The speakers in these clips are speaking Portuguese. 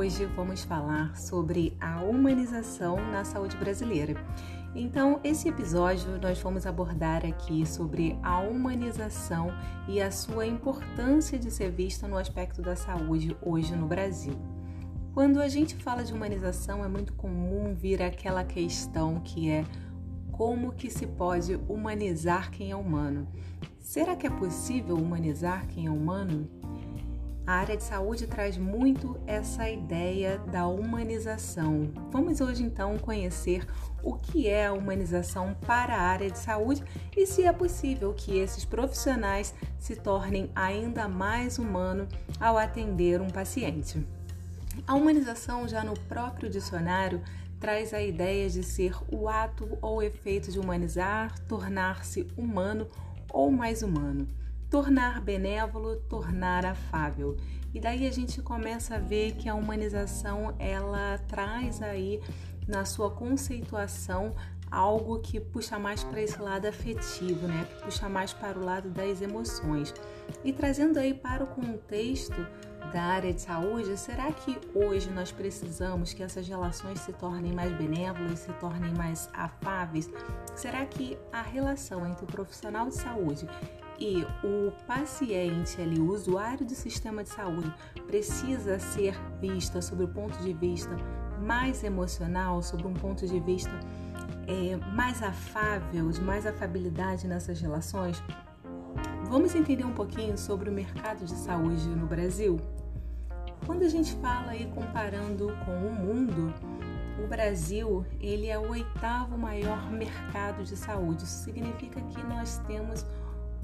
Hoje vamos falar sobre a humanização na saúde brasileira. Então, esse episódio nós vamos abordar aqui sobre a humanização e a sua importância de ser vista no aspecto da saúde hoje no Brasil. Quando a gente fala de humanização, é muito comum vir aquela questão que é como que se pode humanizar quem é humano? Será que é possível humanizar quem é humano? A área de saúde traz muito essa ideia da humanização. Vamos hoje então conhecer o que é a humanização para a área de saúde e se é possível que esses profissionais se tornem ainda mais humanos ao atender um paciente. A humanização, já no próprio dicionário, traz a ideia de ser o ato ou efeito de humanizar, tornar-se humano ou mais humano, tornar benévolo, tornar afável. E daí a gente começa a ver que a humanização ela traz aí na sua conceituação algo que puxa mais para esse lado afetivo, né? Que puxa mais para o lado das emoções. E trazendo aí para o contexto da área de saúde, será que hoje nós precisamos que essas relações se tornem mais benévolas, se tornem mais afáveis? Será que a relação entre o profissional de saúde e o paciente ali, o usuário do sistema de saúde, precisa ser vista sob o ponto de vista mais emocional, sob um ponto de vista é, mais afável, de mais afabilidade nessas relações? Vamos entender um pouquinho sobre o mercado de saúde no Brasil? Quando a gente fala aí comparando com o mundo, o Brasil ele é o oitavo maior mercado de saúde. Isso significa que nós temos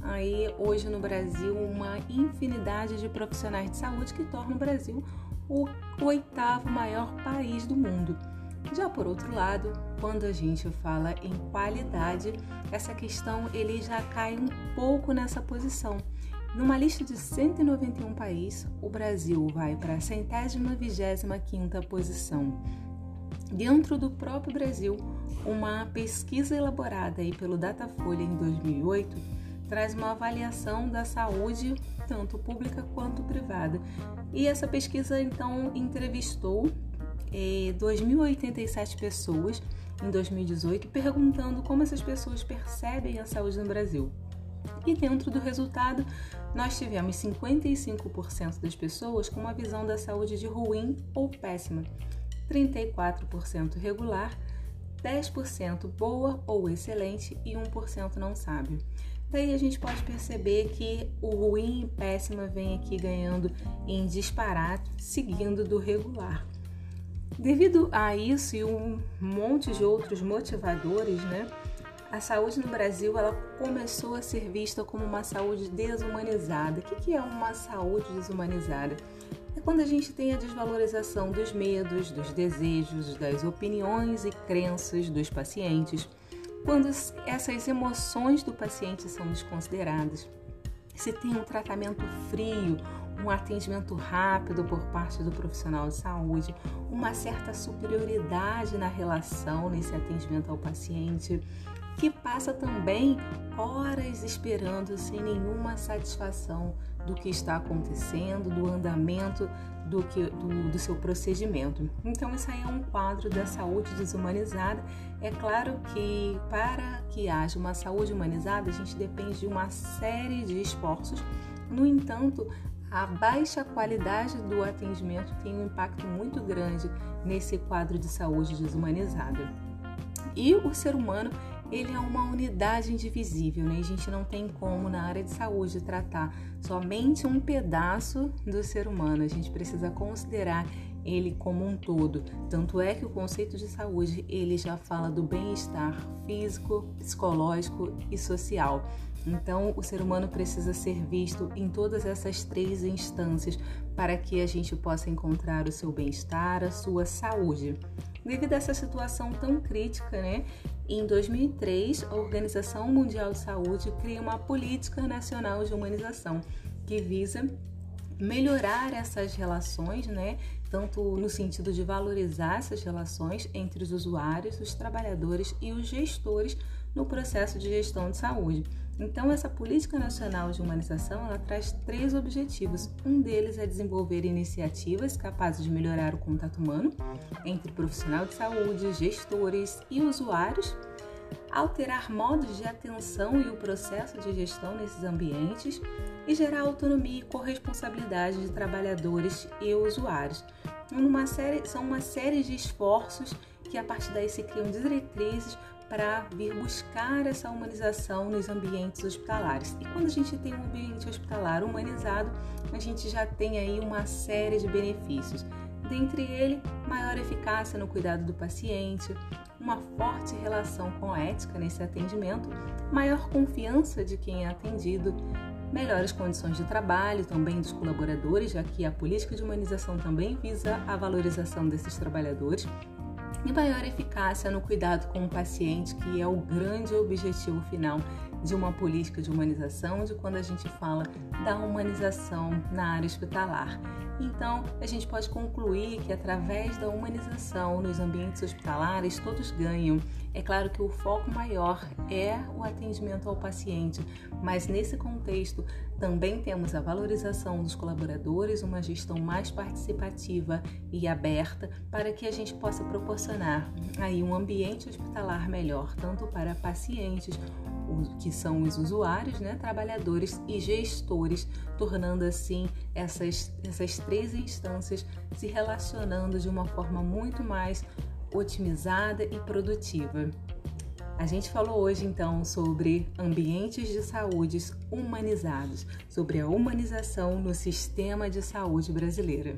aí hoje no Brasil uma infinidade de profissionais de saúde que torna o Brasil o oitavo maior país do mundo. Já por outro lado, quando a gente fala em qualidade, essa questão ele já cai um pouco nessa posição. Numa lista de 191 países, o Brasil vai para a centésima vigésima quinta posição. Dentro do próprio Brasil, uma pesquisa elaborada aí pelo Datafolha em 2008 traz uma avaliação da saúde tanto pública quanto privada. E essa pesquisa então entrevistou é, 2.087 pessoas em 2018, perguntando como essas pessoas percebem a saúde no Brasil. E dentro do resultado, nós tivemos 55% das pessoas com uma visão da saúde de ruim ou péssima, 34% regular, 10% boa ou excelente e 1% não sabe. Daí a gente pode perceber que o ruim e péssima vem aqui ganhando em disparate, seguindo do regular. Devido a isso e um monte de outros motivadores, né, a saúde no Brasil ela começou a ser vista como uma saúde desumanizada. O que é uma saúde desumanizada? É quando a gente tem a desvalorização dos medos, dos desejos, das opiniões e crenças dos pacientes, quando essas emoções do paciente são desconsideradas, se tem um tratamento frio, um atendimento rápido por parte do profissional de saúde, uma certa superioridade na relação nesse atendimento ao paciente, que passa também horas esperando sem nenhuma satisfação do que está acontecendo, do andamento do, que, do, do, seu procedimento. Então, isso aí é um quadro da saúde desumanizada. É claro que para que haja uma saúde humanizada, a gente depende de uma série de esforços. No entanto, a baixa qualidade do atendimento tem um impacto muito grande nesse quadro de saúde desumanizada. E o ser humano ele é uma unidade indivisível, né? A gente não tem como na área de saúde tratar somente um pedaço do ser humano. A gente precisa considerar ele como um todo. Tanto é que o conceito de saúde ele já fala do bem-estar físico, psicológico e social. Então, o ser humano precisa ser visto em todas essas três instâncias para que a gente possa encontrar o seu bem-estar, a sua saúde. Devido a essa situação tão crítica, né, em 2003, a Organização Mundial de Saúde cria uma política nacional de humanização que visa melhorar essas relações, né? Tanto no sentido de valorizar essas relações entre os usuários, os trabalhadores e os gestores no processo de gestão de saúde. Então, essa política nacional de humanização ela traz três objetivos. Um deles é desenvolver iniciativas capazes de melhorar o contato humano entre profissional de saúde, gestores e usuários, alterar modos de atenção e o processo de gestão nesses ambientes e gerar autonomia e corresponsabilidade de trabalhadores e usuários. Uma série, são uma série de esforços que a partir daí se criam diretrizes para vir buscar essa humanização nos ambientes hospitalares. E quando a gente tem um ambiente hospitalar humanizado, a gente já tem aí uma série de benefícios. Dentre ele, maior eficácia no cuidado do paciente, uma forte relação com a ética nesse atendimento, maior confiança de quem é atendido, melhores condições de trabalho também dos colaboradores, já que a política de humanização também visa a valorização desses trabalhadores, e maior eficácia no cuidado com o paciente, que é o grande objetivo final de uma política de humanização, de quando a gente fala da humanização na área hospitalar. Então, a gente pode concluir que através da humanização nos ambientes hospitalares, todos ganham. É claro que o foco maior é o atendimento ao paciente, mas nesse contexto também temos a valorização dos colaboradores, uma gestão mais participativa e aberta para que a gente possa proporcionar aí um ambiente hospitalar melhor, tanto para pacientes que são os usuários, né, trabalhadores e gestores, tornando assim essas, essas três instâncias se relacionando de uma forma muito mais otimizada e produtiva. A gente falou hoje então sobre ambientes de saúde humanizados, sobre a humanização no sistema de saúde brasileira.